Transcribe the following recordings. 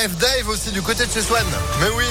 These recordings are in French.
rêve Dave aussi du côté de chez Swan. Mais oui.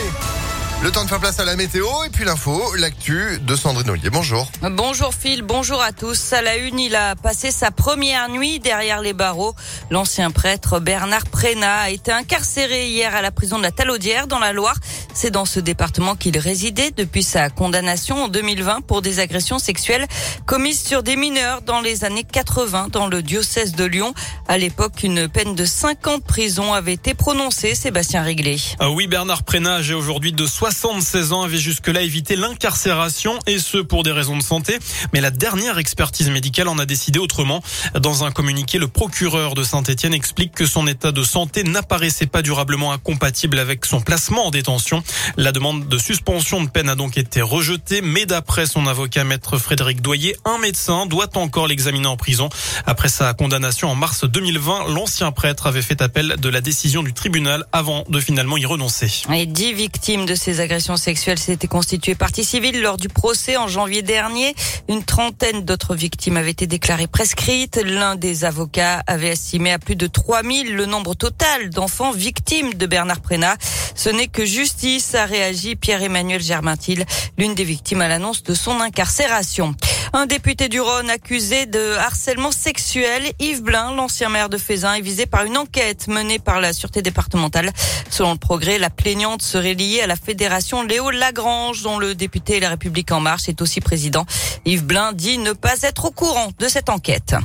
Le temps de faire place à la météo et puis l'info, l'actu de Sandrine Ollier. Bonjour. Bonjour Phil, bonjour à tous. À la une, il a passé sa première nuit derrière les barreaux. L'ancien prêtre Bernard Prénat a été incarcéré hier à la prison de la Talaudière dans la Loire. C'est dans ce département qu'il résidait depuis sa condamnation en 2020 pour des agressions sexuelles commises sur des mineurs dans les années 80 dans le diocèse de Lyon. À l'époque, une peine de 5 ans de prison avait été prononcée. Sébastien Réglé. Ah oui, Bernard Prénat, âgé aujourd'hui de 76 ans, avait jusque-là évité l'incarcération et ce pour des raisons de santé. Mais la dernière expertise médicale en a décidé autrement. Dans un communiqué, le procureur de Saint-Etienne explique que son état de santé n'apparaissait pas durablement incompatible avec son placement en détention. La demande de suspension de peine a donc été rejetée, mais d'après son avocat maître Frédéric Doyer, un médecin doit encore l'examiner en prison. Après sa condamnation en mars 2020, l'ancien prêtre avait fait appel de la décision du tribunal avant de finalement y renoncer. Et dix victimes de ces agressions sexuelles s'étaient constituées partie civile lors du procès en janvier dernier. Une trentaine d'autres victimes avaient été déclarées prescrites. L'un des avocats avait estimé à plus de 3000 le nombre total d'enfants victimes de Bernard Prénat. Ce n'est que justice, a réagi Pierre-Emmanuel Germaintil, l'une des victimes à l'annonce de son incarcération. Un député du Rhône accusé de harcèlement sexuel, Yves Blin, l'ancien maire de Fézin, est visé par une enquête menée par la sûreté départementale. Selon le progrès, la plaignante serait liée à la fédération Léo Lagrange, dont le député La République en marche est aussi président. Yves Blin dit ne pas être au courant de cette enquête.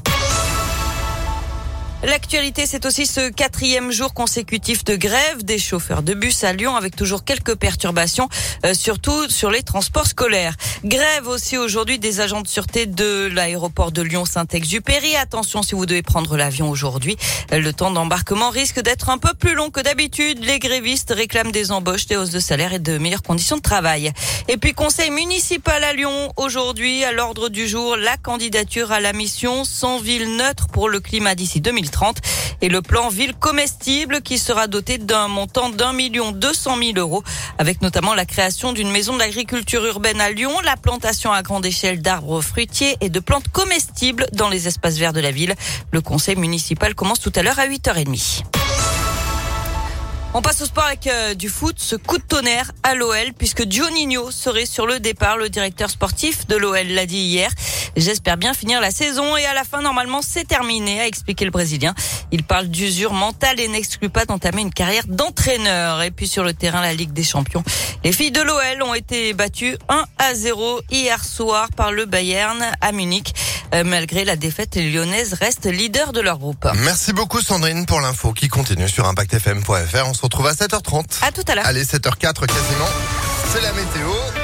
L'actualité, c'est aussi ce quatrième jour consécutif de grève des chauffeurs de bus à Lyon avec toujours quelques perturbations, euh, surtout sur les transports scolaires. Grève aussi aujourd'hui des agents de sûreté de l'aéroport de Lyon-Saint-Exupéry. Attention si vous devez prendre l'avion aujourd'hui. Le temps d'embarquement risque d'être un peu plus long que d'habitude. Les grévistes réclament des embauches, des hausses de salaire et de meilleures conditions de travail. Et puis conseil municipal à Lyon aujourd'hui à l'ordre du jour la candidature à la mission sans ville neutre pour le climat d'ici 2030 et le plan ville comestible qui sera doté d'un montant d'un million deux cent mille euros avec notamment la création d'une maison de l'agriculture urbaine à Lyon, la plantation à grande échelle d'arbres fruitiers et de plantes comestibles dans les espaces verts de la ville. Le conseil municipal commence tout à l'heure à 8h30. On passe au sport avec euh, du foot, ce coup de tonnerre à l'OL puisque Nino serait sur le départ. Le directeur sportif de l'OL l'a dit hier. J'espère bien finir la saison et à la fin, normalement, c'est terminé, a expliqué le Brésilien. Il parle d'usure mentale et n'exclut pas d'entamer une carrière d'entraîneur. Et puis sur le terrain, la Ligue des Champions. Les filles de l'OL ont été battues 1 à 0 hier soir par le Bayern à Munich. Euh, malgré la défaite, les Lyonnaises restent leaders de leur groupe. Merci beaucoup Sandrine pour l'info qui continue sur impactfm.fr. On se retrouve à 7h30. À tout à l'heure. Allez, 7h04 quasiment. C'est la météo.